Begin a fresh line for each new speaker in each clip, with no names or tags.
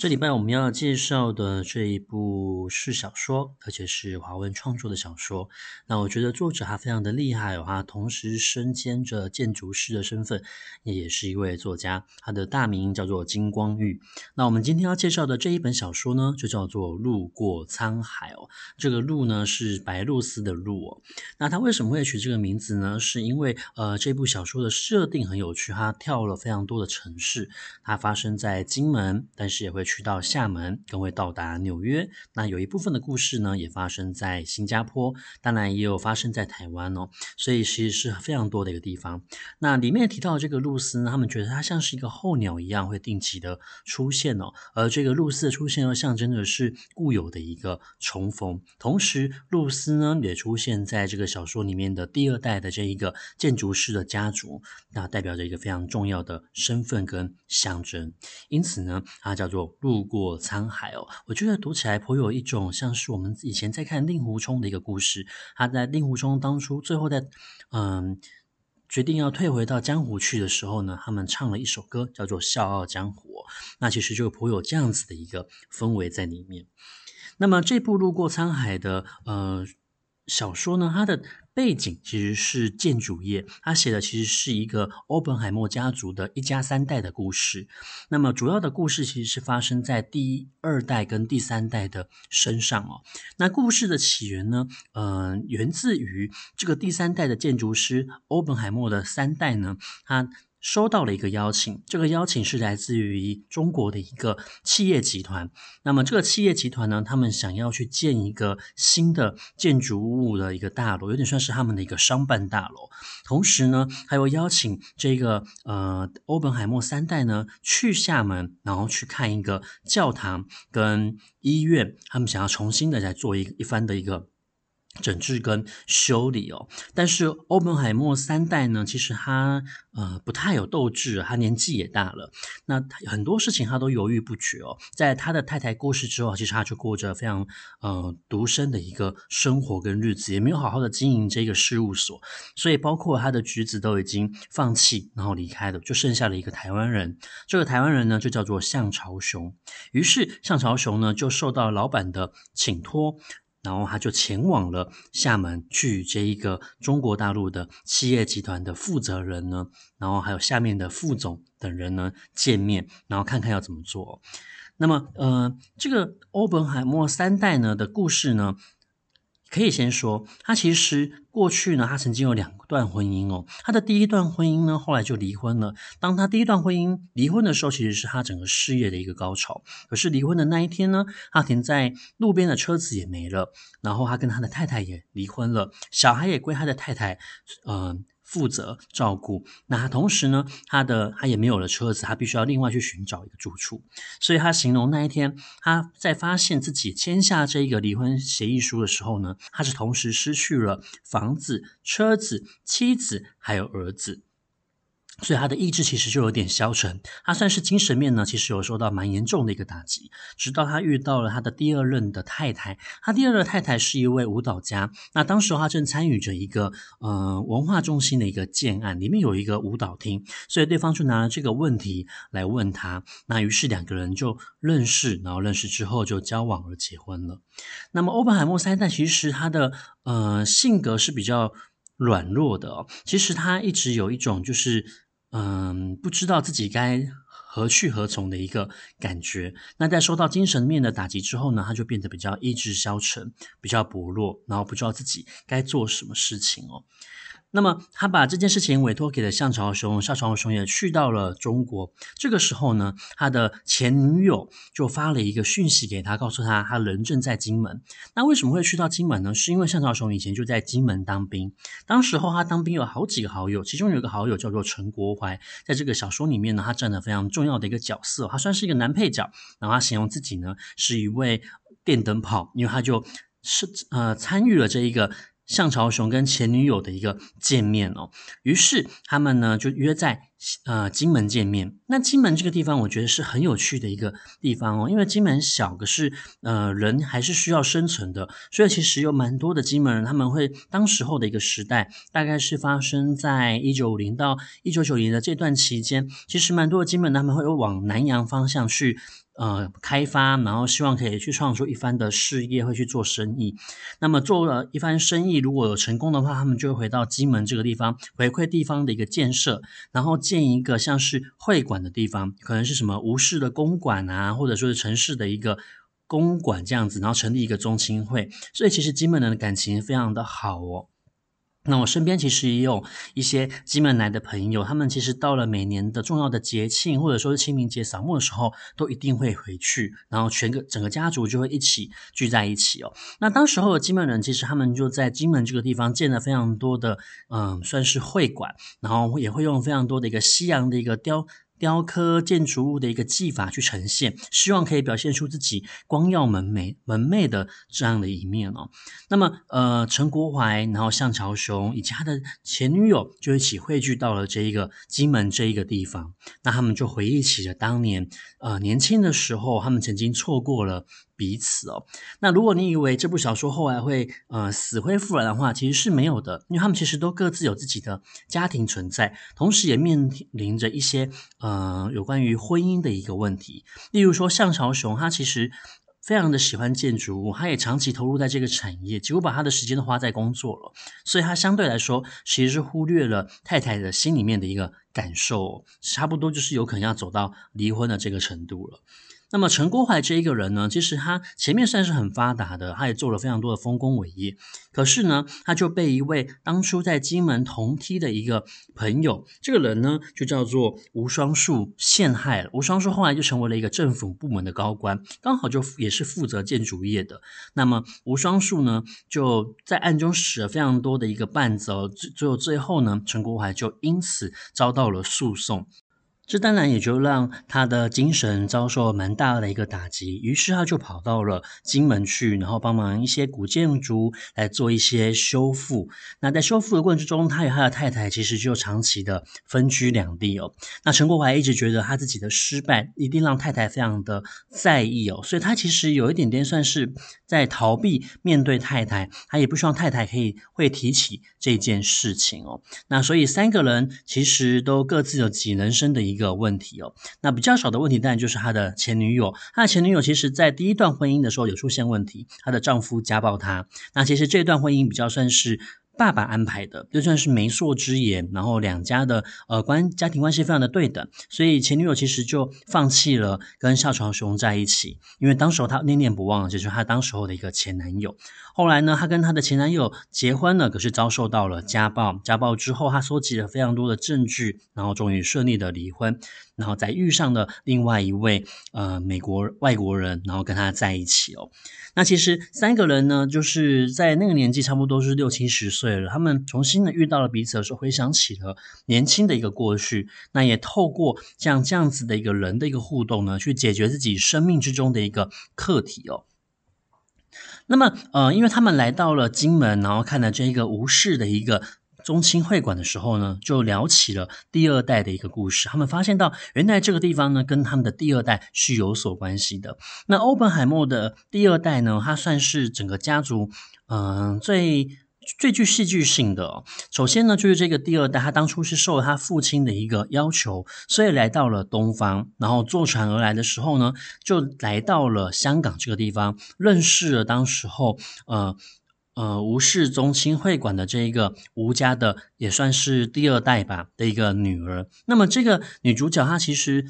这礼拜我们要介绍的这一部是小说，而且是华文创作的小说。那我觉得作者他非常的厉害哦，他同时身兼着建筑师的身份，也是一位作家。他的大名叫做金光裕。那我们今天要介绍的这一本小说呢，就叫做《路过沧海》哦。这个“路”呢是白鹭鸶的“鹭”哦。那他为什么会取这个名字呢？是因为呃，这部小说的设定很有趣，他跳了非常多的城市，它发生在金门，但是也会。去到厦门，更会到达纽约。那有一部分的故事呢，也发生在新加坡，当然也有发生在台湾哦。所以其实是非常多的一个地方。那里面提到这个露丝呢，他们觉得它像是一个候鸟一样，会定期的出现哦。而这个露丝的出现又象征的是固有的一个重逢。同时，露丝呢也出现在这个小说里面的第二代的这一个建筑师的家族，那代表着一个非常重要的身份跟象征。因此呢，它叫做。路过沧海哦，我觉得读起来颇有一种像是我们以前在看令狐冲的一个故事。他在令狐冲当初最后在嗯决定要退回到江湖去的时候呢，他们唱了一首歌叫做《笑傲江湖》。那其实就颇有这样子的一个氛围在里面。那么这部《路过沧海》的呃小说呢，它的。背景其实是建筑业，他写的其实是一个欧本海默家族的一家三代的故事。那么主要的故事其实是发生在第二代跟第三代的身上哦。那故事的起源呢，呃，源自于这个第三代的建筑师欧本海默的三代呢，他。收到了一个邀请，这个邀请是来自于中国的一个企业集团。那么这个企业集团呢，他们想要去建一个新的建筑物的一个大楼，有点算是他们的一个商办大楼。同时呢，还有邀请这个呃欧本海默三代呢去厦门，然后去看一个教堂跟医院，他们想要重新的来做一一番的一个。整治跟修理哦，但是欧本海默三代呢，其实他呃不太有斗志，他年纪也大了，那很多事情他都犹豫不决哦。在他的太太过世之后，其实他就过着非常呃独身的一个生活跟日子，也没有好好的经营这个事务所，所以包括他的侄子都已经放弃，然后离开了，就剩下了一个台湾人。这个台湾人呢，就叫做项朝雄。于是项朝雄呢，就受到老板的请托。然后他就前往了厦门，去与这一个中国大陆的企业集团的负责人呢，然后还有下面的副总等人呢见面，然后看看要怎么做。那么，呃，这个欧本海默三代呢的故事呢，可以先说，他其实过去呢，他曾经有两段婚姻哦。他的第一段婚姻呢，后来就离婚了。当他第一段婚姻离婚的时候，其实是他整个事业的一个高潮。可是离婚的那一天呢，他停在路边的车子也没了，然后他跟他的太太也离婚了，小孩也归他的太太，嗯、负责照顾，那他同时呢，他的他也没有了车子，他必须要另外去寻找一个住处。所以他形容那一天，他在发现自己签下这个离婚协议书的时候呢，他是同时失去了房子、车子、妻子还有儿子。所以他的意志其实就有点消沉，他算是精神面呢，其实有受到蛮严重的一个打击。直到他遇到了他的第二任的太太，他第二任太太是一位舞蹈家。那当时他正参与着一个呃文化中心的一个建案，里面有一个舞蹈厅，所以对方就拿了这个问题来问他。那于是两个人就认识，然后认识之后就交往而结婚了。那么欧本海默三代其实他的呃性格是比较软弱的哦，其实他一直有一种就是。嗯，不知道自己该何去何从的一个感觉。那在受到精神面的打击之后呢，他就变得比较意志消沉，比较薄弱，然后不知道自己该做什么事情哦。那么他把这件事情委托给了向朝雄，向朝雄也去到了中国。这个时候呢，他的前女友就发了一个讯息给他，告诉他他人正在金门。那为什么会去到金门呢？是因为向朝雄以前就在金门当兵。当时候他当兵有好几个好友，其中有一个好友叫做陈国怀，在这个小说里面呢，他占了非常重要的一个角色，他算是一个男配角。然后他形容自己呢是一位电灯泡，因为他就是呃参与了这一个。向朝雄跟前女友的一个见面哦。于是他们呢就约在呃金门见面。那金门这个地方，我觉得是很有趣的一个地方哦，因为金门小，可是呃人还是需要生存的，所以其实有蛮多的金门人，他们会当时候的一个时代，大概是发生在一九五零到一九九零的这段期间，其实蛮多的金门他们会往南洋方向去。呃，开发，然后希望可以去创出一番的事业，会去做生意。那么做了一番生意，如果有成功的话，他们就会回到金门这个地方，回馈地方的一个建设，然后建一个像是会馆的地方，可能是什么吴氏的公馆啊，或者说是城市的一个公馆这样子，然后成立一个宗亲会。所以其实金门人的感情非常的好哦。那我身边其实也有一些金门来的朋友，他们其实到了每年的重要的节庆，或者说是清明节扫墓的时候，都一定会回去，然后全个整个家族就会一起聚在一起哦。那当时候的金门人，其实他们就在金门这个地方建了非常多的，嗯，算是会馆，然后也会用非常多的一个西洋的一个雕。雕刻建筑物的一个技法去呈现，希望可以表现出自己光耀门楣、门楣的这样的一面哦。那么，呃，陈国怀，然后向朝雄以及他的前女友就一起汇聚到了这一个金门这一个地方。那他们就回忆起了当年，呃，年轻的时候，他们曾经错过了。彼此哦，那如果你以为这部小说后来会呃死灰复燃的话，其实是没有的，因为他们其实都各自有自己的家庭存在，同时也面临着一些呃有关于婚姻的一个问题。例如说，向朝雄他其实非常的喜欢建筑物，他也长期投入在这个产业，几乎把他的时间都花在工作了，所以他相对来说其实是忽略了太太的心里面的一个感受，差不多就是有可能要走到离婚的这个程度了。那么陈国怀这一个人呢，其实他前面算是很发达的，他也做了非常多的丰功伟业。可是呢，他就被一位当初在金门同梯的一个朋友，这个人呢就叫做吴双树陷害了。吴双树后来就成为了一个政府部门的高官，刚好就也是负责建筑业的。那么吴双树呢就在暗中使了非常多的一个绊子哦，最后最后呢，陈国怀就因此遭到了诉讼。这当然也就让他的精神遭受蛮大的一个打击，于是他就跑到了金门去，然后帮忙一些古建筑来做一些修复。那在修复的过程中，他与他的太太其实就长期的分居两地哦。那陈国怀一直觉得他自己的失败一定让太太非常的在意哦，所以他其实有一点点算是在逃避面对太太，他也不希望太太可以会提起这件事情哦。那所以三个人其实都各自有自己人生的。一个问题哦，那比较少的问题当然就是他的前女友。他的前女友其实在第一段婚姻的时候有出现问题，她的丈夫家暴她。那其实这段婚姻比较算是爸爸安排的，就算是媒妁之言。然后两家的呃关家庭关系非常的对等，所以前女友其实就放弃了跟夏朝雄在一起，因为当时候她念念不忘就是她当时候的一个前男友。后来呢，她跟她的前男友结婚了，可是遭受到了家暴。家暴之后，她搜集了非常多的证据，然后终于顺利的离婚，然后再遇上了另外一位呃美国外国人，然后跟他在一起哦。那其实三个人呢，就是在那个年纪差不多是六七十岁了，他们重新的遇到了彼此的时候，回想起了年轻的一个过去。那也透过像这样子的一个人的一个互动呢，去解决自己生命之中的一个课题哦。那么，呃，因为他们来到了金门，然后看了这一个吴氏的一个中青会馆的时候呢，就聊起了第二代的一个故事。他们发现到，原来这个地方呢，跟他们的第二代是有所关系的。那欧本海默的第二代呢，他算是整个家族，嗯、最。最具戏剧性的，首先呢，就是这个第二代，他当初是受了他父亲的一个要求，所以来到了东方，然后坐船而来的时候呢，就来到了香港这个地方，认识了当时候呃呃吴氏宗亲会馆的这一个吴家的，也算是第二代吧的一个女儿。那么这个女主角她其实。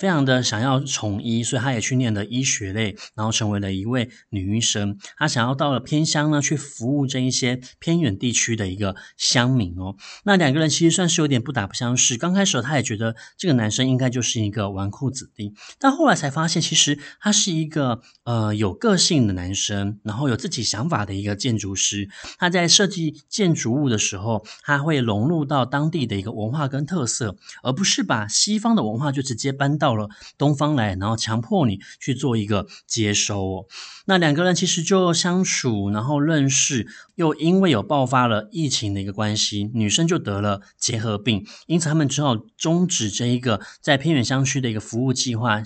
非常的想要从医，所以他也去念了医学类，然后成为了一位女医生。他想要到了偏乡呢，去服务这一些偏远地区的一个乡民哦。那两个人其实算是有点不打不相识。刚开始他也觉得这个男生应该就是一个纨绔子弟，但后来才发现，其实他是一个呃有个性的男生，然后有自己想法的一个建筑师。他在设计建筑物的时候，他会融入到当地的一个文化跟特色，而不是把西方的文化就直接搬到。到了东方来，然后强迫你去做一个接收哦。那两个人其实就相处，然后认识，又因为有爆发了疫情的一个关系，女生就得了结核病，因此他们只好终止这一个在偏远乡区的一个服务计划。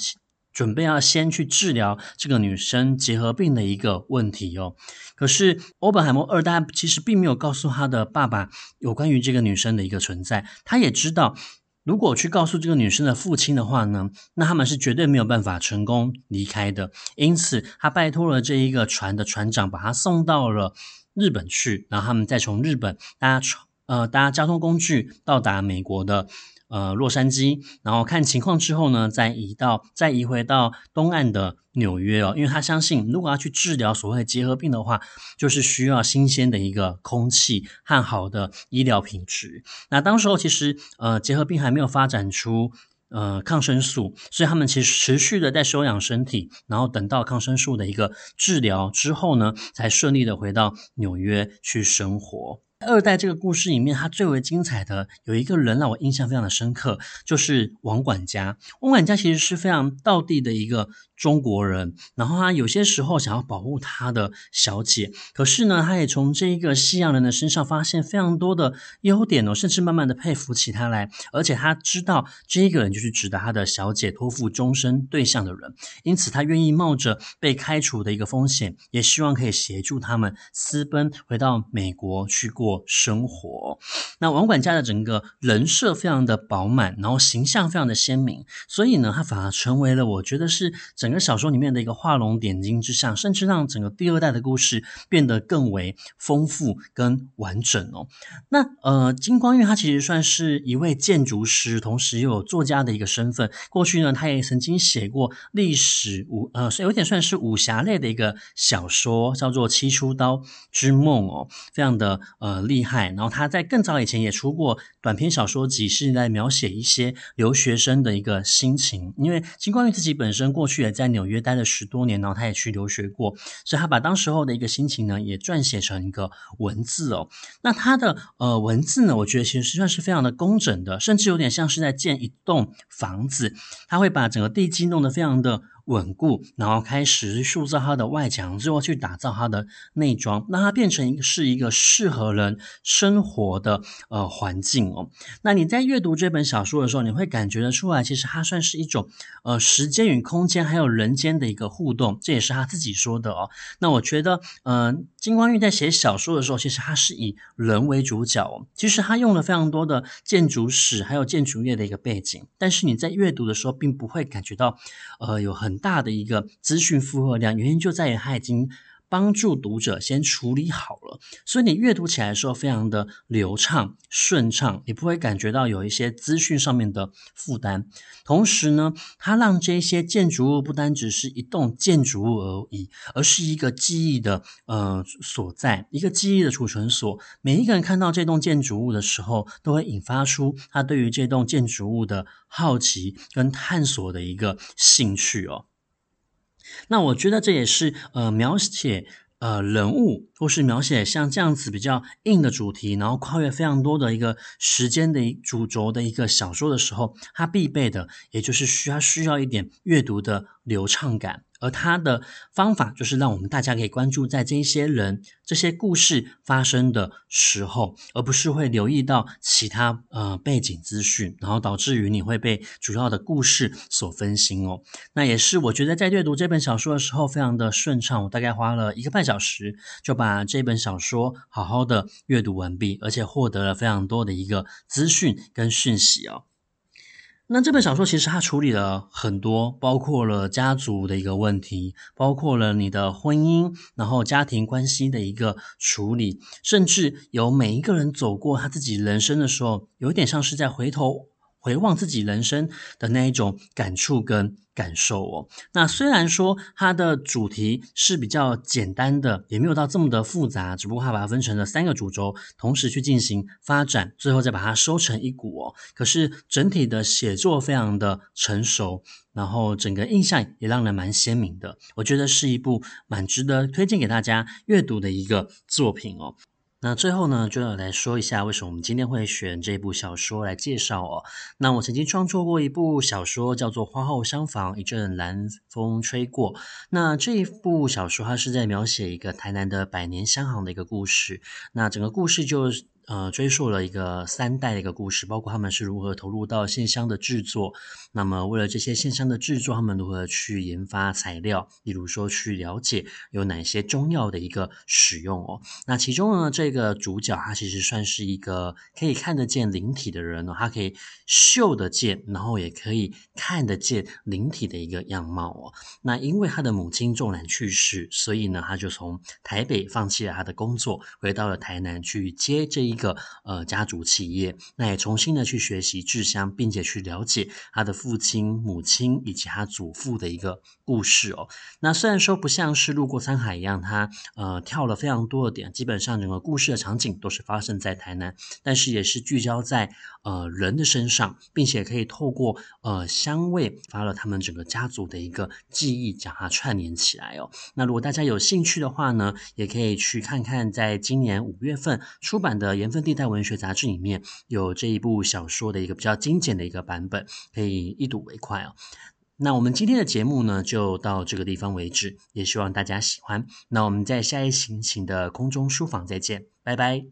准备要先去治疗这个女生结核病的一个问题哦。可是欧本海默二代其实并没有告诉他的爸爸有关于这个女生的一个存在。他也知道，如果去告诉这个女生的父亲的话呢，那他们是绝对没有办法成功离开的。因此，他拜托了这一个船的船长，把他送到了日本去，然后他们再从日本搭船呃搭交通工具到达美国的。呃，洛杉矶，然后看情况之后呢，再移到再移回到东岸的纽约哦，因为他相信，如果要去治疗所谓的结核病的话，就是需要新鲜的一个空气和好的医疗品质。那当时候其实呃，结核病还没有发展出呃抗生素，所以他们其实持续的在休养身体，然后等到抗生素的一个治疗之后呢，才顺利的回到纽约去生活。二代这个故事里面，它最为精彩的有一个人让我印象非常的深刻，就是王管家。王管家其实是非常道地的一个。中国人，然后他有些时候想要保护他的小姐，可是呢，他也从这一个西洋人的身上发现非常多的优点哦，甚至慢慢的佩服起他来。而且他知道这一个人就是值得他的小姐托付终身对象的人，因此他愿意冒着被开除的一个风险，也希望可以协助他们私奔回到美国去过生活。那王管家的整个人设非常的饱满，然后形象非常的鲜明，所以呢，他反而成为了我觉得是。整个小说里面的一个画龙点睛之相，甚至让整个第二代的故事变得更为丰富跟完整哦。那呃，金光玉他其实算是一位建筑师，同时又有作家的一个身份。过去呢，他也曾经写过历史武呃，有点算是武侠类的一个小说，叫做《七出刀之梦》哦，非常的呃厉害。然后他在更早以前也出过短篇小说集，是来描写一些留学生的一个心情。因为金光玉自己本身过去也在纽约待了十多年，然后他也去留学过，所以他把当时候的一个心情呢，也撰写成一个文字哦。那他的呃文字呢，我觉得其实算是非常的工整的，甚至有点像是在建一栋房子，他会把整个地基弄得非常的。稳固，然后开始塑造它的外墙，最后去打造它的内装，让它变成一个是一个适合人生活的呃环境哦。那你在阅读这本小说的时候，你会感觉得出来，其实它算是一种呃时间与空间还有人间的一个互动，这也是他自己说的哦。那我觉得，嗯、金光玉在写小说的时候，其实他是以人为主角。其实他用了非常多的建筑史还有建筑业的一个背景，但是你在阅读的时候，并不会感觉到呃有很。大的一个资讯负荷量，原因就在于他已经帮助读者先处理好了，所以你阅读起来的时候非常的流畅顺畅，你不会感觉到有一些资讯上面的负担。同时呢，它让这些建筑物不单只是一栋建筑物而已，而是一个记忆的呃所在，一个记忆的储存所。每一个人看到这栋建筑物的时候，都会引发出他对于这栋建筑物的好奇跟探索的一个兴趣哦。那我觉得这也是呃描写呃人物，或是描写像这样子比较硬的主题，然后跨越非常多的一个时间的主轴的一个小说的时候，它必备的，也就是需要需要一点阅读的流畅感。而他的方法就是让我们大家可以关注在这些人、这些故事发生的时候，而不是会留意到其他呃背景资讯，然后导致于你会被主要的故事所分心哦。那也是我觉得在阅读这本小说的时候非常的顺畅，我大概花了一个半小时就把这本小说好好的阅读完毕，而且获得了非常多的一个资讯跟讯息哦。那这本小说其实它处理了很多，包括了家族的一个问题，包括了你的婚姻，然后家庭关系的一个处理，甚至有每一个人走过他自己人生的时候，有点像是在回头回望自己人生的那一种感触跟感受哦，那虽然说它的主题是比较简单的，也没有到这么的复杂，只不过它把它分成了三个主轴，同时去进行发展，最后再把它收成一股哦。可是整体的写作非常的成熟，然后整个印象也让人蛮鲜明的，我觉得是一部蛮值得推荐给大家阅读的一个作品哦。那最后呢，就要来说一下为什么我们今天会选这部小说来介绍哦。那我曾经创作过一部小说，叫做《花后厢房一阵南风吹过》。那这一部小说，它是在描写一个台南的百年香行的一个故事。那整个故事就。呃，追溯了一个三代的一个故事，包括他们是如何投入到线香的制作。那么，为了这些线香的制作，他们如何去研发材料，例如说去了解有哪些中药的一个使用哦。那其中呢，这个主角他其实算是一个可以看得见灵体的人哦，他可以嗅得见，然后也可以看得见灵体的一个样貌哦。那因为他的母亲重男去世，所以呢，他就从台北放弃了他的工作，回到了台南去接这一。一个呃家族企业，那也重新的去学习制香，并且去了解他的父亲、母亲以及他祖父的一个故事哦。那虽然说不像是路过山海一样，他呃跳了非常多的点，基本上整个故事的场景都是发生在台南，但是也是聚焦在呃人的身上，并且可以透过呃香味发了他们整个家族的一个记忆，将它串联起来哦。那如果大家有兴趣的话呢，也可以去看看，在今年五月份出版的。缘分地带文学杂志里面有这一部小说的一个比较精简的一个版本，可以一睹为快哦。那我们今天的节目呢，就到这个地方为止，也希望大家喜欢。那我们在下一行行的空中书房再见，拜拜。